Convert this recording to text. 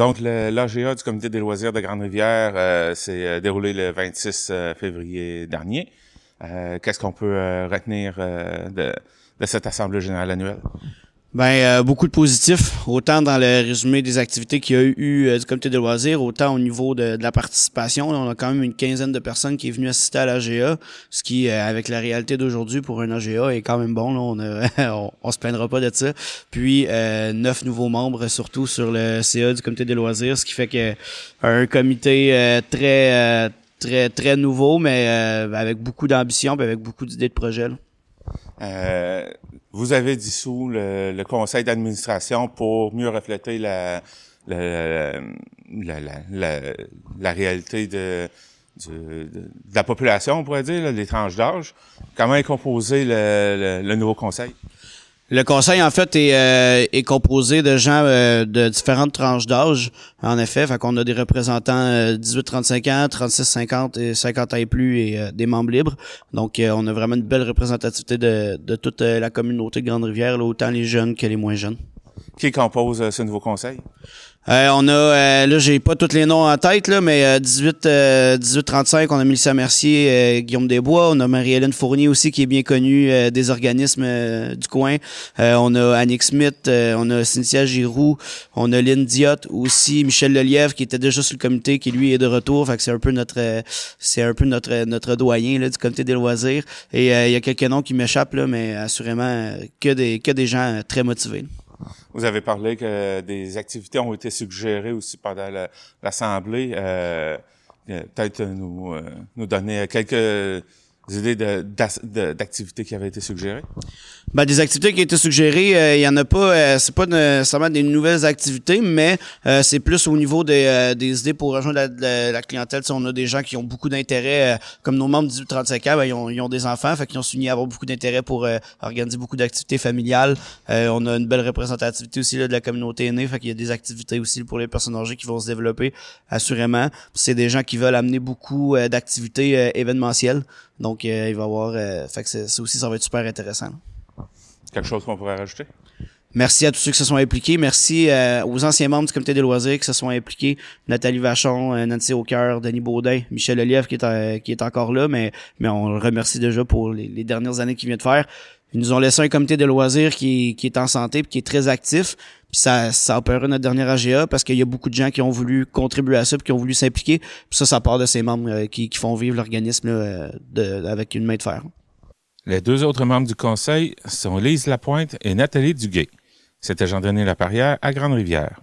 Donc, l'AGA du Comité des loisirs de Grande-Rivière s'est déroulé le 26 février dernier. Qu'est-ce qu'on peut retenir de cette Assemblée générale annuelle? Ben euh, beaucoup de positifs, autant dans le résumé des activités qu'il y a eu euh, du comité de loisirs, autant au niveau de, la participation. on a quand même une quinzaine de personnes qui est venues assister à l'AGA, ce qui, euh, avec la réalité d'aujourd'hui pour un AGA, est quand même bon. Là. On, on, se plaindra pas de ça. Puis neuf nouveaux membres, surtout sur le CA du comité des loisirs, ce qui fait que un comité très très très nouveau, mais avec beaucoup d'ambition, avec beaucoup d'idées de projet. Euh, vous avez dissous le, le conseil d'administration pour mieux refléter la, la, la, la, la réalité de, de, la population, on pourrait dire, les tranches d'âge. Comment est composé le, le nouveau conseil? Le conseil, en fait, est, euh, est composé de gens euh, de différentes tranches d'âge, en effet. Fait qu'on a des représentants 18-35 euh, ans, 36-50 et 50 ans et plus et des membres libres. Donc, on a vraiment une belle représentativité de, de toute la communauté de Grande-Rivière, autant les jeunes que les moins jeunes. Qui compose ce nouveau conseil? Euh, on a, euh, là, j'ai pas tous les noms en tête, là, mais 18, euh, 1835, on a Mélissa Mercier, Guillaume Desbois, on a Marie-Hélène Fournier aussi, qui est bien connue des organismes du coin. on a Annick Smith, on a Cynthia Giroux, on a Lynn Diot aussi, Michel Lelièvre, qui était déjà sur le comité, qui lui est de retour. Fait que c'est un peu notre, c'est un peu notre, notre doyen, là, du comité des loisirs. Et il y a quelques noms qui m'échappent, là, mais assurément que des, que des gens très motivés. Vous avez parlé que des activités ont été suggérées aussi pendant l'Assemblée. Euh, euh, Peut-être nous, euh, nous donner quelques idées d'activités qui avaient été suggérées? Ben, des activités qui été suggérées, euh, il y en a pas, euh, c'est pas nécessairement des nouvelles activités, mais euh, c'est plus au niveau des, des idées pour rejoindre la, la, clientèle. on a des gens qui ont beaucoup d'intérêt, comme nos membres 18-35 ans, ben, ils, ont, ils, ont, des enfants, fait qu'ils ont souligné avoir beaucoup d'intérêt pour organiser beaucoup d'activités familiales. on a une belle représentativité aussi là, de la communauté aînée, fait qu'il y a des activités aussi pour les personnes âgées qui vont se développer, assurément. C'est des gens qui veulent amener beaucoup d'activités événementielles. Donc, il va y avoir, fait que c'est aussi, ça va être super intéressant. Quelque chose qu'on pourrait rajouter? Merci à tous ceux qui se sont impliqués. Merci euh, aux anciens membres du comité des loisirs qui se sont impliqués. Nathalie Vachon, euh, Nancy Aucoeur, Denis Baudin, Michel Olive qui est, euh, qui est encore là, mais, mais on le remercie déjà pour les, dernières années qu'il vient de faire. Ils nous ont laissé un comité de loisirs qui, qui est en santé et qui est très actif. Puis ça, ça a opéré notre dernière AGA parce qu'il y a beaucoup de gens qui ont voulu contribuer à ça puis qui ont voulu s'impliquer. Puis ça, ça part de ces membres qui, qui font vivre l'organisme avec une main de fer. Les deux autres membres du conseil sont Lise Lapointe et Nathalie Duguay. C'était Jean-Denis Laparrière à Grande-Rivière.